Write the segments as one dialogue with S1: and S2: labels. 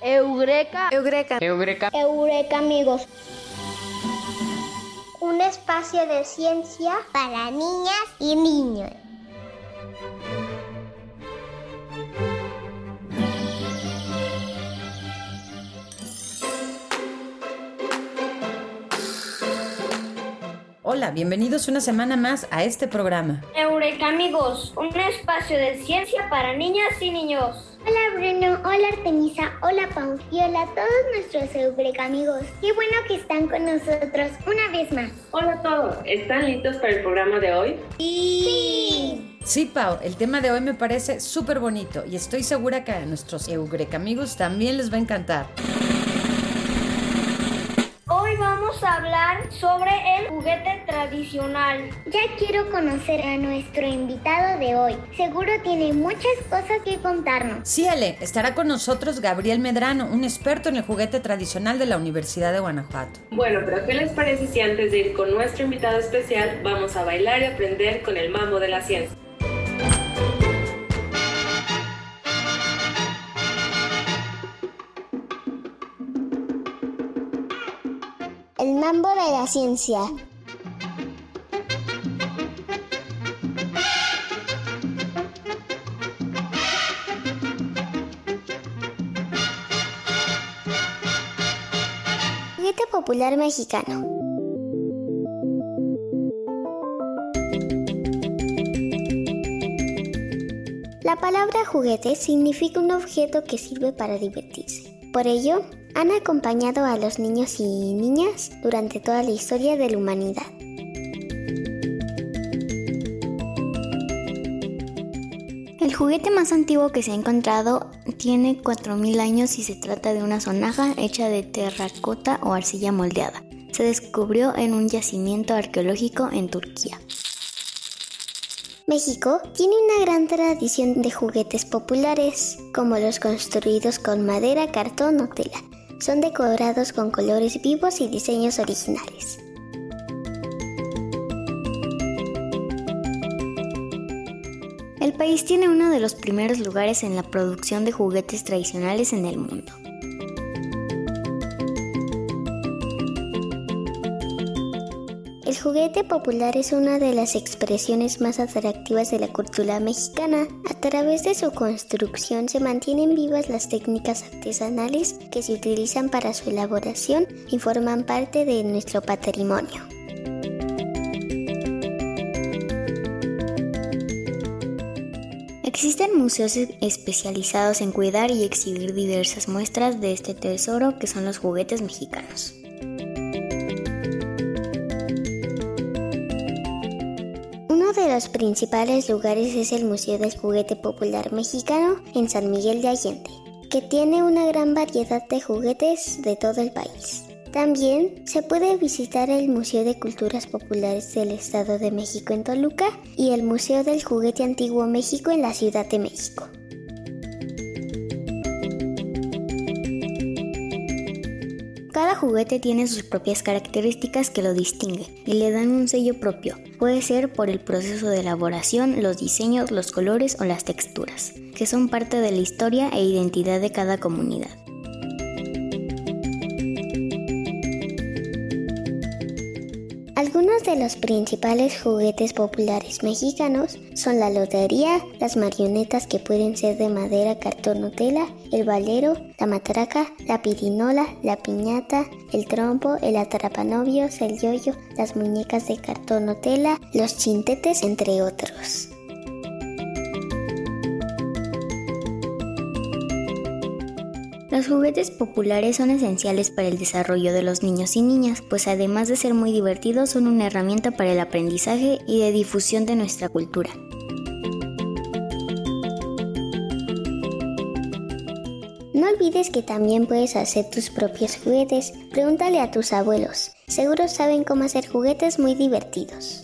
S1: Eureka.
S2: Eureka.
S3: Eureka.
S4: Eureka, amigos. Un espacio de ciencia para niñas y niños.
S5: Hola, bienvenidos una semana más a este programa.
S6: Eureka amigos, un espacio de ciencia para niñas y niños.
S4: Hola Bruno, hola Artemisa, hola Pau y hola a todos nuestros Eureka amigos. Qué bueno que están con nosotros una vez más.
S7: Hola a todos, ¿están listos para el programa de hoy?
S4: Sí.
S5: Sí, Pau, el tema de hoy me parece súper bonito y estoy segura que a nuestros Eureka amigos también les va a encantar.
S6: Hoy vamos a hablar sobre tradicional.
S4: Ya quiero conocer a nuestro invitado de hoy. Seguro tiene muchas cosas que contarnos.
S5: Sí, Ale, estará con nosotros Gabriel Medrano, un experto en el juguete tradicional de la Universidad de Guanajuato.
S7: Bueno, pero ¿qué les parece si antes de ir con nuestro invitado especial vamos a bailar y aprender con el mambo de la ciencia?
S4: El mambo de la ciencia. Mexicano. La palabra juguete significa un objeto que sirve para divertirse. Por ello, han acompañado a los niños y niñas durante toda la historia de la humanidad.
S8: El juguete más antiguo que se ha encontrado tiene 4.000 años y se trata de una sonaja hecha de terracota o arcilla moldeada. Se descubrió en un yacimiento arqueológico en Turquía.
S4: México tiene una gran tradición de juguetes populares, como los construidos con madera, cartón o tela. Son decorados con colores vivos y diseños originales.
S8: El país tiene uno de los primeros lugares en la producción de juguetes tradicionales en el mundo.
S4: El juguete popular es una de las expresiones más atractivas de la cultura mexicana. A través de su construcción se mantienen vivas las técnicas artesanales que se utilizan para su elaboración y forman parte de nuestro patrimonio.
S8: Existen museos especializados en cuidar y exhibir diversas muestras de este tesoro que son los juguetes mexicanos.
S4: Uno de los principales lugares es el Museo del Juguete Popular Mexicano en San Miguel de Allende, que tiene una gran variedad de juguetes de todo el país. También se puede visitar el Museo de Culturas Populares del Estado de México en Toluca y el Museo del Juguete Antiguo México en la Ciudad de México.
S8: Cada juguete tiene sus propias características que lo distinguen y le dan un sello propio. Puede ser por el proceso de elaboración, los diseños, los colores o las texturas, que son parte de la historia e identidad de cada comunidad.
S4: Algunos de los principales juguetes populares mexicanos son la lotería, las marionetas que pueden ser de madera, cartón o tela, el valero, la matraca, la pirinola, la piñata, el trompo, el atrapanovios, el yoyo, las muñecas de cartón o tela, los chintetes, entre otros.
S8: Los juguetes populares son esenciales para el desarrollo de los niños y niñas, pues además de ser muy divertidos son una herramienta para el aprendizaje y de difusión de nuestra cultura.
S4: No olvides que también puedes hacer tus propios juguetes. Pregúntale a tus abuelos. Seguro saben cómo hacer juguetes muy divertidos.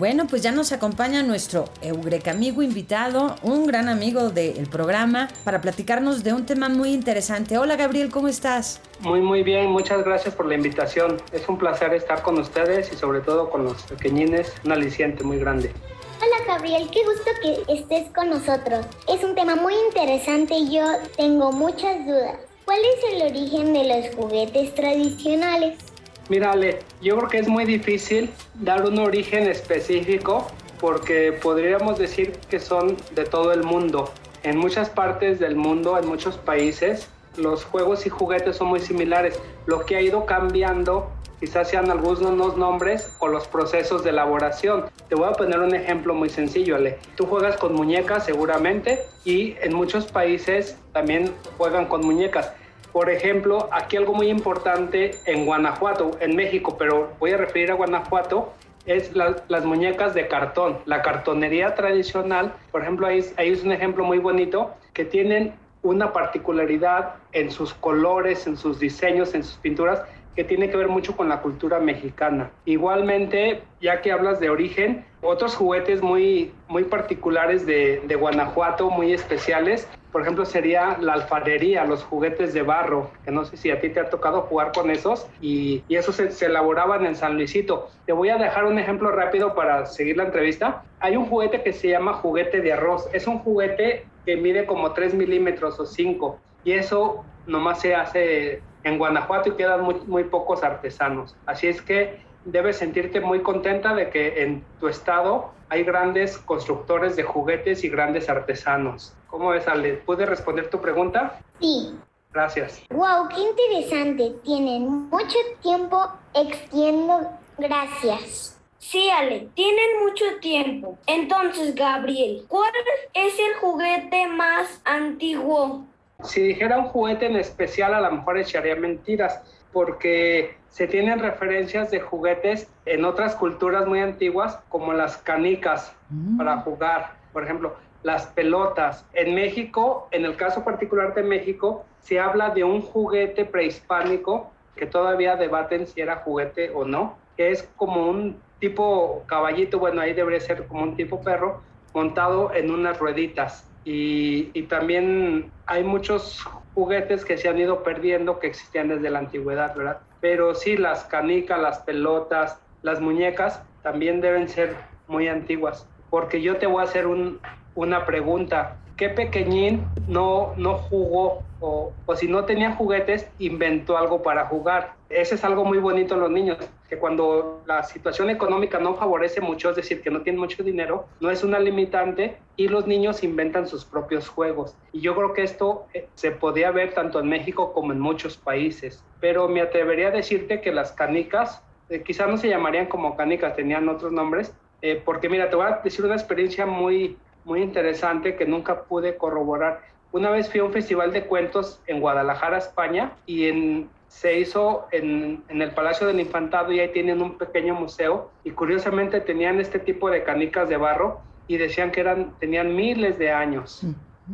S5: Bueno, pues ya nos acompaña nuestro Eureka amigo invitado, un gran amigo del programa, para platicarnos de un tema muy interesante. Hola Gabriel, ¿cómo estás?
S1: Muy, muy bien, muchas gracias por la invitación. Es un placer estar con ustedes y sobre todo con los pequeñines, un aliciente muy grande.
S9: Hola Gabriel, qué gusto que estés con nosotros. Es un tema muy interesante y yo tengo muchas dudas. ¿Cuál es el origen de los juguetes tradicionales?
S1: Mira, Ale, yo creo que es muy difícil dar un origen específico porque podríamos decir que son de todo el mundo. En muchas partes del mundo, en muchos países, los juegos y juguetes son muy similares. Lo que ha ido cambiando quizás sean algunos nombres o los procesos de elaboración. Te voy a poner un ejemplo muy sencillo, Ale. Tú juegas con muñecas seguramente y en muchos países también juegan con muñecas. Por ejemplo, aquí algo muy importante en Guanajuato, en México, pero voy a referir a Guanajuato, es las muñecas de cartón. La cartonería tradicional, por ejemplo, ahí, ahí es un ejemplo muy bonito, que tienen una particularidad en sus colores, en sus diseños, en sus pinturas, que tiene que ver mucho con la cultura mexicana. Igualmente, ya que hablas de origen, otros juguetes muy, muy particulares de, de Guanajuato, muy especiales, por ejemplo, sería la alfarería, los juguetes de barro, que no sé si a ti te ha tocado jugar con esos, y, y esos se, se, elaboraban en San Luisito. Te voy a dejar un ejemplo rápido para seguir la entrevista. Hay un juguete que se llama juguete de arroz. Es un juguete que mide como 3 milímetros o 5, y eso nomás se hace en Guanajuato y quedan muy, muy pocos artesanos. Así es que debes sentirte muy contenta de que en tu estado hay grandes constructores de juguetes y grandes artesanos. ¿Cómo ves, Ale? ¿Pude responder tu pregunta?
S9: Sí.
S1: Gracias.
S9: Wow, qué interesante. Tienen mucho tiempo existiendo. Gracias.
S6: Sí, Ale, tienen mucho tiempo. Entonces, Gabriel, ¿cuál es el juguete más antiguo?
S1: Si dijera un juguete en especial, a lo mejor echaría mentiras, porque se tienen referencias de juguetes en otras culturas muy antiguas, como las canicas mm. para jugar, por ejemplo, las pelotas. En México, en el caso particular de México, se habla de un juguete prehispánico que todavía debaten si era juguete o no, que es como un tipo caballito, bueno, ahí debería ser como un tipo perro, montado en unas rueditas. Y, y, también hay muchos juguetes que se han ido perdiendo que existían desde la antigüedad, ¿verdad? Pero sí, las canicas, las pelotas, las muñecas también deben ser muy antiguas. Porque yo te voy a hacer un, una pregunta. ¿Qué pequeñín no, no jugó o, o, si no tenía juguetes, inventó algo para jugar? Ese es algo muy bonito en los niños, que cuando la situación económica no favorece mucho, es decir, que no tienen mucho dinero, no es una limitante y los niños inventan sus propios juegos. Y yo creo que esto eh, se podía ver tanto en México como en muchos países. Pero me atrevería a decirte que las canicas, eh, quizás no se llamarían como canicas, tenían otros nombres, eh, porque mira, te voy a decir una experiencia muy, muy interesante que nunca pude corroborar. Una vez fui a un festival de cuentos en Guadalajara, España, y en, se hizo en, en, el Palacio del Infantado y ahí tienen un pequeño museo y curiosamente tenían este tipo de canicas de barro y decían que eran, tenían miles de años.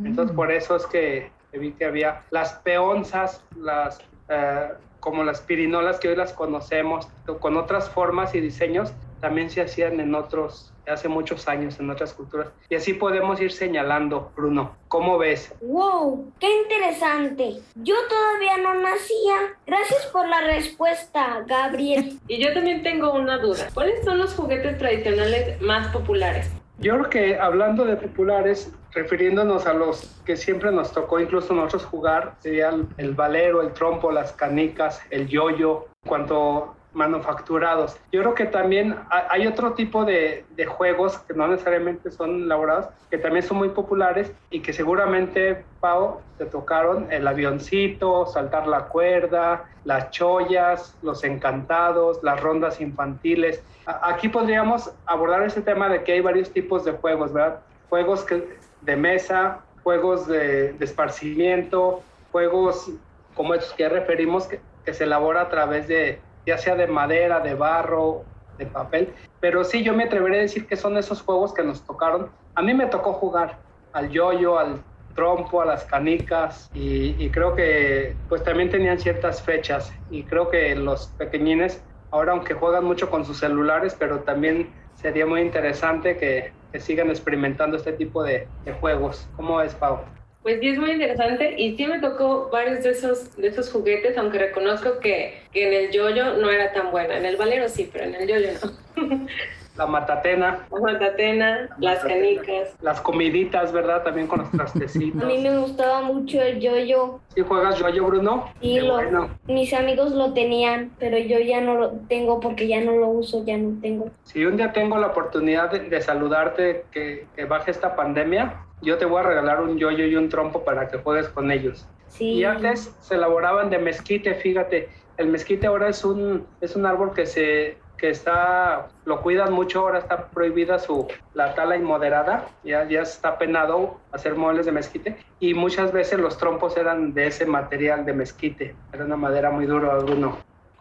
S1: Entonces por eso es que vi que había las peonzas, las, eh, como las pirinolas que hoy las conocemos, con otras formas y diseños, también se hacían en otros, hace muchos años, en otras culturas. Y así podemos ir señalando, Bruno. ¿Cómo ves?
S6: ¡Wow! ¡Qué interesante! Yo todavía no nacía. Gracias por la respuesta, Gabriel.
S7: y yo también tengo una duda. ¿Cuáles son los juguetes tradicionales más populares?
S1: Yo creo que hablando de populares, refiriéndonos a los que siempre nos tocó incluso nosotros jugar, serían el valero, el trompo, las canicas, el yoyo, cuanto manufacturados. Yo creo que también hay otro tipo de, de, juegos que no necesariamente son elaborados, que también son muy populares y que seguramente, Pau, te tocaron el avioncito, saltar la cuerda, las chollas, los encantados, las rondas infantiles. Aquí podríamos abordar ese tema de que hay varios tipos de juegos, ¿verdad? Juegos que, de mesa, juegos de, de esparcimiento, juegos como estos que referimos, que, que se elabora a través de ya sea de madera, de barro de papel. Pero sí, yo me atreveré a decir que son esos juegos que nos tocaron. A mí me tocó jugar al yoyo, al trompo, a las canicas y, creo que pues también tenían ciertas fechas y creo que los pequeñines ahora aunque juegan mucho con sus celulares, pero también sería muy interesante que, sigan experimentando este tipo de, juegos. ¿Cómo es, Pau?
S7: Pues sí, es muy interesante y sí me tocó varios de esos, de esos juguetes, aunque reconozco que, que en el yoyo no era tan buena. En el valero sí, pero en el yoyo no.
S1: la matatena.
S7: La matatena, las canicas.
S1: Las comiditas, ¿verdad? También con los trastecitos.
S6: A mí me gustaba mucho el yoyo.
S1: ¿Sí juegas yoyo, Bruno?
S6: Sí, lo, mis amigos lo tenían, pero yo ya no lo tengo porque ya no lo uso, ya no tengo.
S1: Si un día tengo la oportunidad de, saludarte, que, que, baje esta pandemia, yo te voy a regalar un yoyo y un trompo para que juegues con ellos.
S6: Sí.
S1: Y antes se elaboraban de mezquite, fíjate. El mezquite ahora es un, es un árbol que se que está, lo cuidan mucho, ahora está prohibida su, la tala inmoderada, ya, ya está penado hacer muebles de mezquite y muchas veces los trompos eran de ese material de mezquite, era una madera muy dura alguno.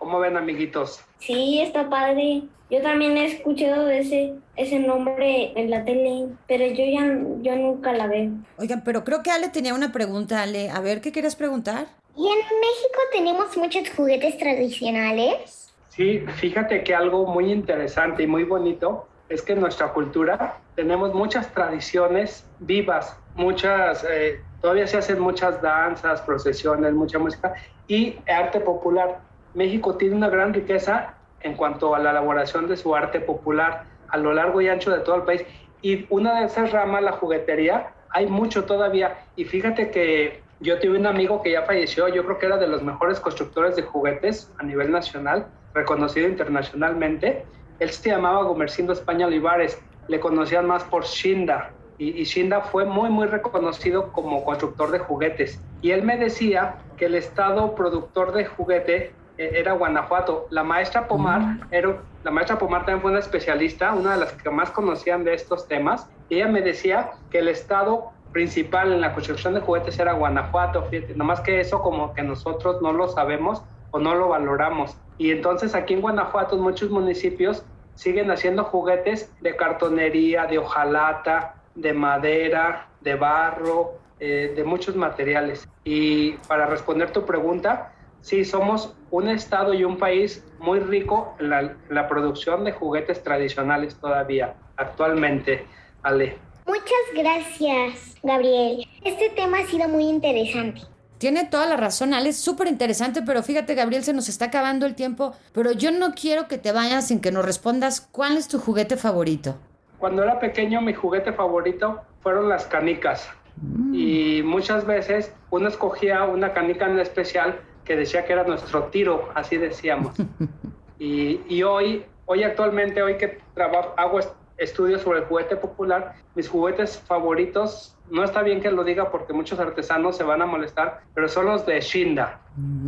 S1: ¿Cómo ven amiguitos?
S6: Sí, está padre. Yo también he escuchado ese, ese nombre en la tele, pero yo ya yo nunca la veo.
S5: Oigan, pero creo que Ale tenía una pregunta, Ale. A ver, ¿qué quieres preguntar?
S9: ¿Y en México tenemos muchos juguetes tradicionales?
S1: Sí, fíjate que algo muy interesante y muy bonito es que en nuestra cultura tenemos muchas tradiciones vivas, muchas, eh, todavía se hacen muchas danzas, procesiones, mucha música y arte popular. México tiene una gran riqueza en cuanto a la elaboración de su arte popular a lo largo y ancho de todo el país. Y una de esas ramas, la juguetería, hay mucho todavía. Y fíjate que yo tuve un amigo que ya falleció, yo creo que era de los mejores constructores de juguetes a nivel nacional reconocido internacionalmente. Él se llamaba Gomercindo España Olivares, le conocían más por Shinda, y, Shinda fue muy, muy reconocido como constructor de juguetes. Y él me decía que el estado productor de juguete era Guanajuato. La maestra Pomar, mm. era, la maestra Pomar también fue una especialista, una de las que más conocían de estos temas, y ella me decía que el estado principal en la construcción de juguetes era Guanajuato, fíjate, nomás que eso como que nosotros no lo sabemos o no lo valoramos. Y entonces aquí en Guanajuato, en muchos municipios, siguen haciendo juguetes de cartonería, de hojalata, de madera, de barro, eh, de muchos materiales. Y para responder tu pregunta, sí, somos un estado y un país muy rico en la, en la producción de juguetes tradicionales todavía, actualmente. Ale.
S9: Muchas gracias, Gabriel. Este tema ha sido muy interesante.
S5: Tiene toda la razón, Ale, es súper interesante, pero fíjate, Gabriel, se nos está acabando el tiempo, pero yo no quiero que te vayas sin que nos respondas cuál es tu juguete favorito.
S1: Cuando era pequeño, mi juguete favorito fueron las canicas. Mm. Y muchas veces uno escogía una canica en especial que decía que era nuestro tiro, así decíamos. y, y hoy, hoy actualmente, hoy que trabajo, hago estudios sobre el juguete popular, mis juguetes favoritos, no está bien que lo diga porque muchos artesanos se van a molestar, pero son los de Shinda.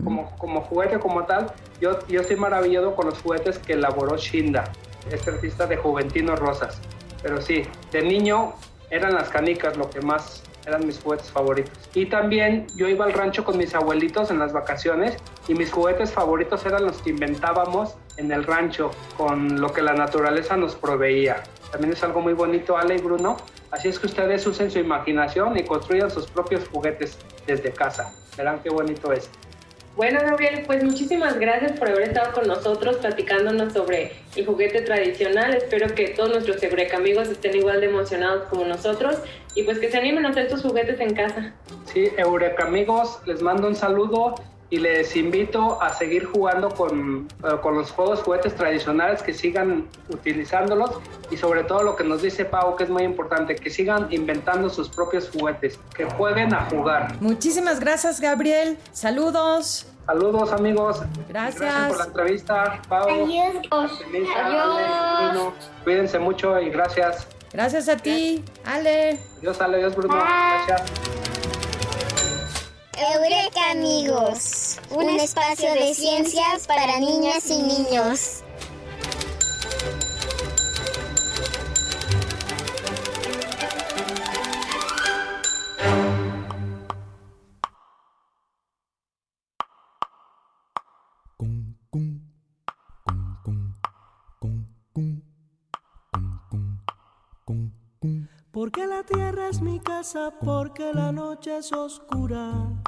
S1: Como, como juguete como tal, yo, yo estoy maravillado con los juguetes que elaboró Shinda, este artista de Juventino Rosas. Pero sí, de niño eran las canicas lo que más eran mis juguetes favoritos. Y también yo iba al rancho con mis abuelitos en las vacaciones y mis juguetes favoritos eran los que inventábamos en el rancho con lo que la naturaleza nos proveía. También es algo muy bonito, Ale y Bruno. Así es que ustedes usen su imaginación y construyan sus propios juguetes desde casa. Verán qué bonito es.
S7: Bueno, Gabriel, pues muchísimas gracias por haber estado con nosotros platicándonos sobre el juguete tradicional. Espero que todos nuestros Eureka amigos estén igual de emocionados como nosotros y pues que se animen a hacer estos juguetes en casa.
S1: Sí, Eureka amigos, les mando un saludo y les invito a seguir jugando con, eh, con, los juegos juguetes tradicionales, que sigan utilizándolos y sobre todo lo que nos dice Pau, que es muy importante, que sigan inventando sus propios juguetes, que jueguen a jugar.
S5: Muchísimas gracias Gabriel, saludos.
S1: Saludos amigos.
S5: Gracias.
S1: Gracias por la entrevista, Pau.
S9: Adiós.
S6: Adiós.
S1: Cuídense mucho y gracias.
S5: Gracias a ti, Ale.
S1: Adiós Ale, adiós Bruno. Gracias.
S9: Eureka Amigos, un espacio de ciencias para niñas y niños.
S2: Porque la tierra es mi casa, porque la noche es oscura.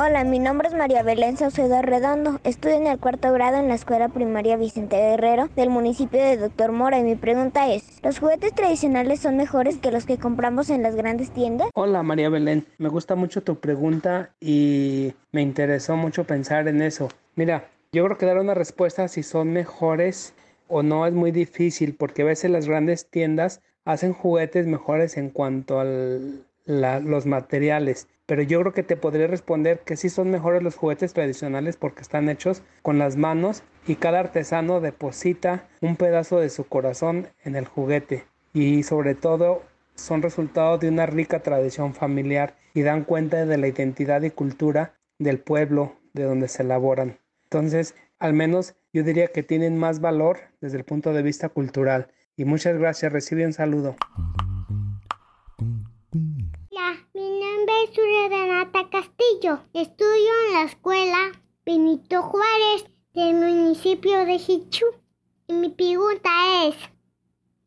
S3: Hola, mi nombre es María Belén Saucedo Redondo. Estudio en el cuarto grado en la escuela primaria Vicente Guerrero del municipio de Doctor Mora y mi pregunta es, ¿los juguetes tradicionales son mejores que los que compramos en las grandes tiendas?
S10: Hola María Belén, me gusta mucho tu pregunta y me interesó mucho pensar en eso. Mira, yo creo que dar una respuesta si son mejores o no es muy difícil porque a veces las grandes tiendas hacen juguetes mejores en cuanto a los materiales pero yo creo que te podría responder que sí son mejores los juguetes tradicionales porque están hechos con las manos y cada artesano deposita un pedazo de su corazón en el juguete y sobre todo son resultado de una rica tradición familiar y dan cuenta de la identidad y cultura del pueblo de donde se elaboran. Entonces, al menos yo diría que tienen más valor desde el punto de vista cultural. Y muchas gracias, recibe un saludo.
S9: soy Renata Castillo. Estudio en la escuela Benito Juárez del municipio de Hichu. Y mi pregunta es,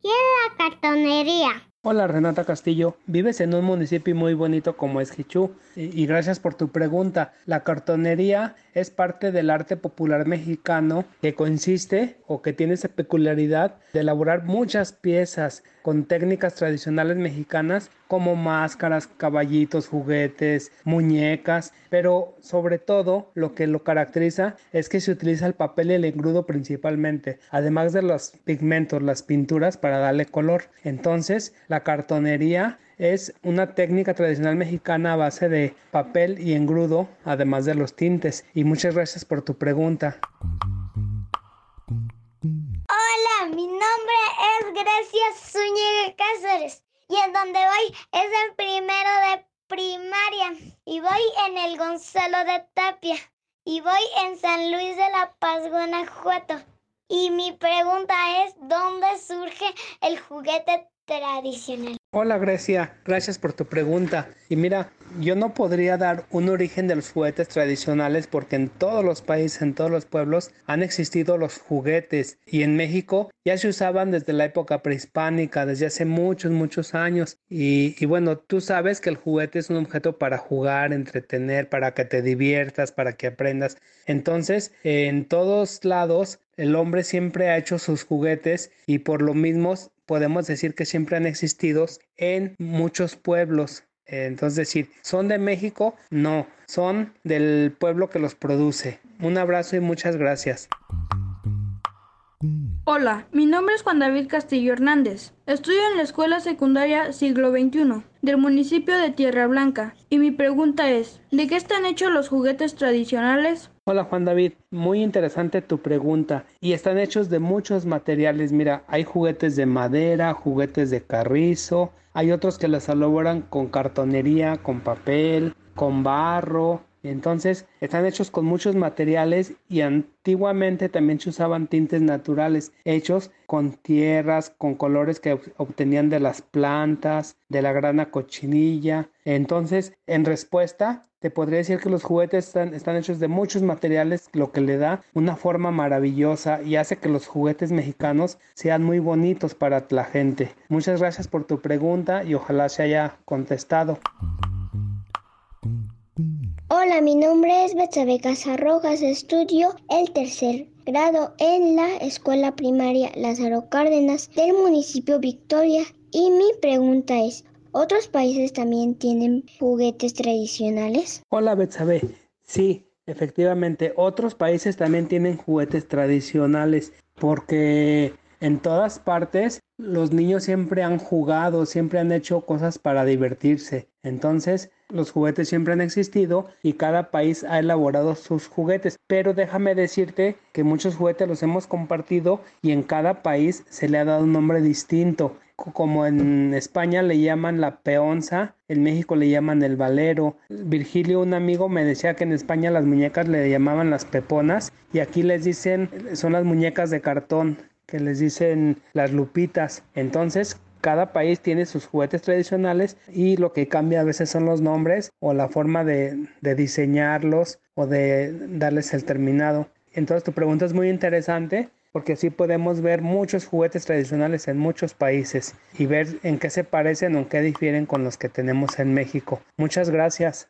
S9: ¿qué es la cartonería?
S10: Hola Renata Castillo, vives en un municipio muy bonito como es Hichú y gracias por tu pregunta. La cartonería es parte del arte popular mexicano que consiste o que tiene esa peculiaridad de elaborar muchas piezas con técnicas tradicionales mexicanas como máscaras, caballitos, juguetes, muñecas, pero sobre todo lo que lo caracteriza es que se utiliza el papel y el engrudo principalmente, además de los pigmentos, las pinturas para darle color. Entonces, la cartonería es una técnica tradicional mexicana a base de papel y engrudo, además de los tintes. Y muchas gracias por tu pregunta.
S9: Hola, mi nombre es Grecia Zúñiga Cáceres y en donde voy es el primero de primaria y voy en el Gonzalo de Tapia y voy en San Luis de la Paz, Guanajuato. Y mi pregunta es, ¿dónde surge el juguete
S10: Hola Grecia, gracias por tu pregunta. Y mira, yo no podría dar un origen de los juguetes tradicionales porque en todos los países, en todos los pueblos han existido los juguetes y en México ya se usaban desde la época prehispánica, desde hace muchos, muchos años. Y, y bueno, tú sabes que el juguete es un objeto para jugar, entretener, para que te diviertas, para que aprendas. Entonces, en todos lados, el hombre siempre ha hecho sus juguetes y por lo mismo podemos decir que siempre han existido en muchos pueblos. Entonces decir, ¿son de México? No, son del pueblo que los produce. Un abrazo y muchas gracias.
S11: Hola, mi nombre es Juan David Castillo Hernández. Estudio en la Escuela Secundaria Siglo XXI del municipio de Tierra Blanca y mi pregunta es, ¿de qué están hechos los juguetes tradicionales?
S10: Hola Juan David, muy interesante tu pregunta y están hechos de muchos materiales. Mira, hay juguetes de madera, juguetes de carrizo, hay otros que los elaboran con cartonería, con papel, con barro, entonces están hechos con muchos materiales y antiguamente también se usaban tintes naturales hechos con tierras, con colores que obtenían de las plantas, de la grana cochinilla. Entonces, en respuesta, te podría decir que los juguetes están, están hechos de muchos materiales, lo que le da una forma maravillosa y hace que los juguetes mexicanos sean muy bonitos para la gente. Muchas gracias por tu pregunta y ojalá se haya contestado.
S9: Hola, mi nombre es Betsabe Casarrojas, estudio el tercer grado en la escuela primaria Lázaro Cárdenas del municipio Victoria y mi pregunta es, ¿otros países también tienen juguetes tradicionales?
S10: Hola Betsabe, sí, efectivamente, otros países también tienen juguetes tradicionales porque en todas partes los niños siempre han jugado, siempre han hecho cosas para divertirse. Entonces, los juguetes siempre han existido y cada país ha elaborado sus juguetes. Pero déjame decirte que muchos juguetes los hemos compartido y en cada país se le ha dado un nombre distinto. Como en España le llaman la peonza, en México le llaman el valero. Virgilio, un amigo, me decía que en España las muñecas le llamaban las peponas y aquí les dicen, son las muñecas de cartón que les dicen las lupitas. Entonces, cada país tiene sus juguetes tradicionales y lo que cambia a veces son los nombres o la forma de, diseñarlos o de darles el terminado. Entonces tu pregunta es muy interesante porque así podemos ver muchos juguetes tradicionales en muchos países y ver en qué se parecen o en qué difieren con los que tenemos en México. Muchas gracias.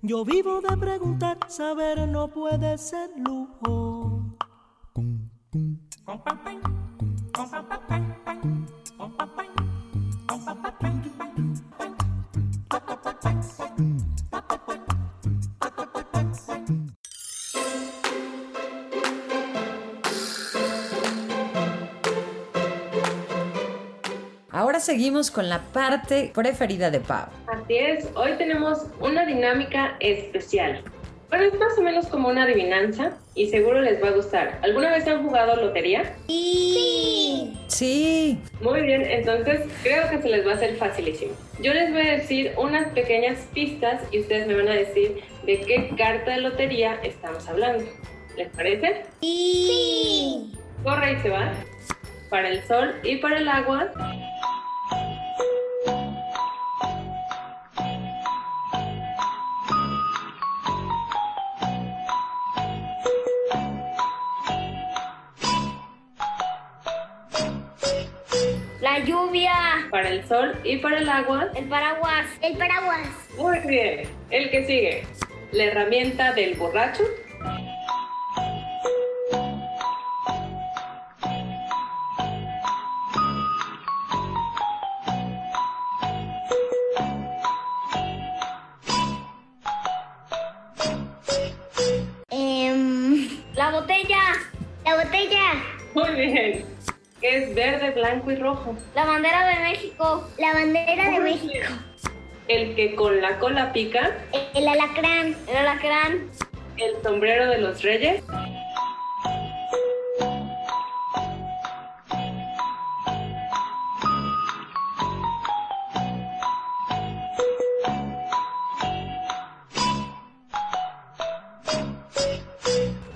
S2: Yo vivo de preguntar, saber no puede ser lujo.
S5: Ahora seguimos con la parte preferida de Pau.
S7: Así es, hoy tenemos una dinámica especial. Bueno, es más o menos como una adivinanza y seguro les va a gustar. ¿Alguna vez han jugado lotería?
S9: Sí.
S5: Sí.
S7: Muy bien, entonces creo que se les va a hacer facilísimo. Yo les voy a decir unas pequeñas pistas y ustedes me van a decir de qué carta de lotería estamos hablando. ¿Les parece?
S9: Sí.
S7: Corre y se va. Para el sol y para el agua.
S6: Lluvia.
S7: Para el sol y para el agua.
S6: El paraguas.
S9: El paraguas.
S7: Muy bien. El que sigue. La herramienta del borracho.
S9: Em,
S6: La botella.
S9: la botella.
S7: Muy bien. Es verde, blanco y rojo.
S6: La bandera de México.
S9: La bandera de México.
S7: El que con la cola pica.
S9: El alacrán.
S6: El alacrán.
S7: El sombrero de los reyes.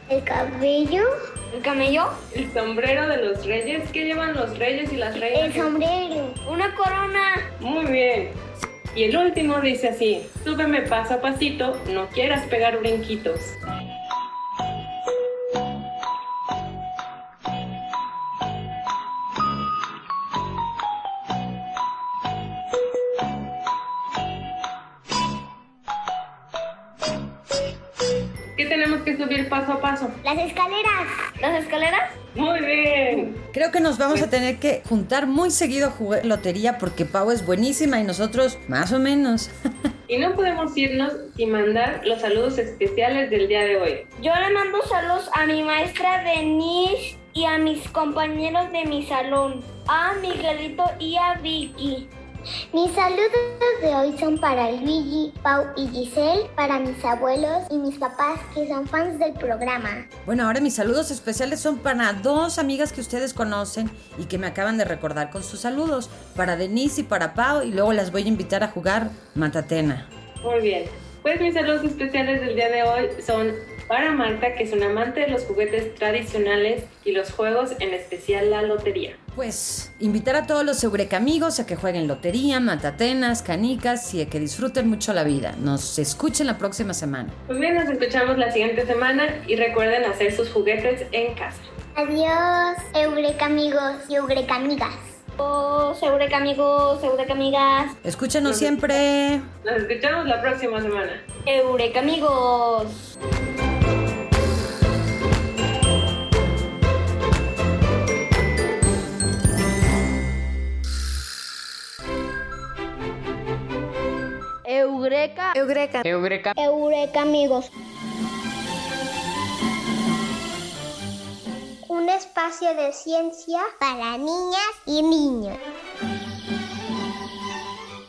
S9: El cabello.
S6: El camello.
S7: El sombrero de los reyes. ¿Qué llevan los reyes y las reinas?
S9: El sombrero.
S6: Una corona.
S7: Muy bien. Y el último dice así, súbeme paso a pasito, no quieras pegar brinquitos. Que subir paso a paso?
S9: Las escaleras.
S6: Las escaleras.
S7: Muy bien.
S5: Creo que nos vamos a tener que juntar muy seguido a jugar lotería porque Pau es buenísima y nosotros más o menos.
S7: Y no podemos irnos sin mandar los saludos especiales del día de hoy.
S6: Yo le mando saludos a mi maestra Denise y a mis compañeros de mi salón. A Miguelito y a Vicky.
S9: Mis saludos de hoy son para Luigi, Pau y Giselle, para mis abuelos y mis papás que son fans del programa.
S5: Bueno, ahora mis saludos especiales son para dos amigas que ustedes conocen y que me acaban de recordar con sus saludos. Para Denise y para Pau y luego las voy a invitar a jugar Matatena.
S7: Muy bien. Pues mis saludos especiales del día de hoy son para Marta, que es un amante de los juguetes tradicionales y los juegos, en especial la lotería.
S5: Pues invitar a todos los Eureka amigos a que jueguen lotería, matatenas, canicas y a que disfruten mucho la vida. Nos escuchen la próxima semana.
S7: Pues bien, nos escuchamos la siguiente semana y recuerden hacer sus juguetes en casa.
S9: Adiós, Eureka amigos y Eureka amigas.
S6: Adiós, Eureka amigos, Eureka amigas.
S5: Escúchenos siempre.
S7: Nos escuchamos la próxima semana.
S6: Eureka amigos.
S11: Eureka.
S12: Eureka.
S7: Eureka.
S9: Eureka amigos. Un espacio de ciencia para niñas y niños.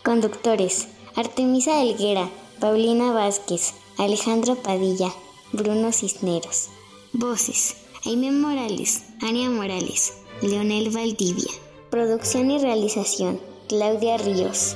S8: Conductores: Artemisa Elguera, Paulina Vázquez, Alejandro Padilla, Bruno Cisneros. Voces: Aime Morales, Ania Morales, Leonel Valdivia. Producción y realización: Claudia Ríos.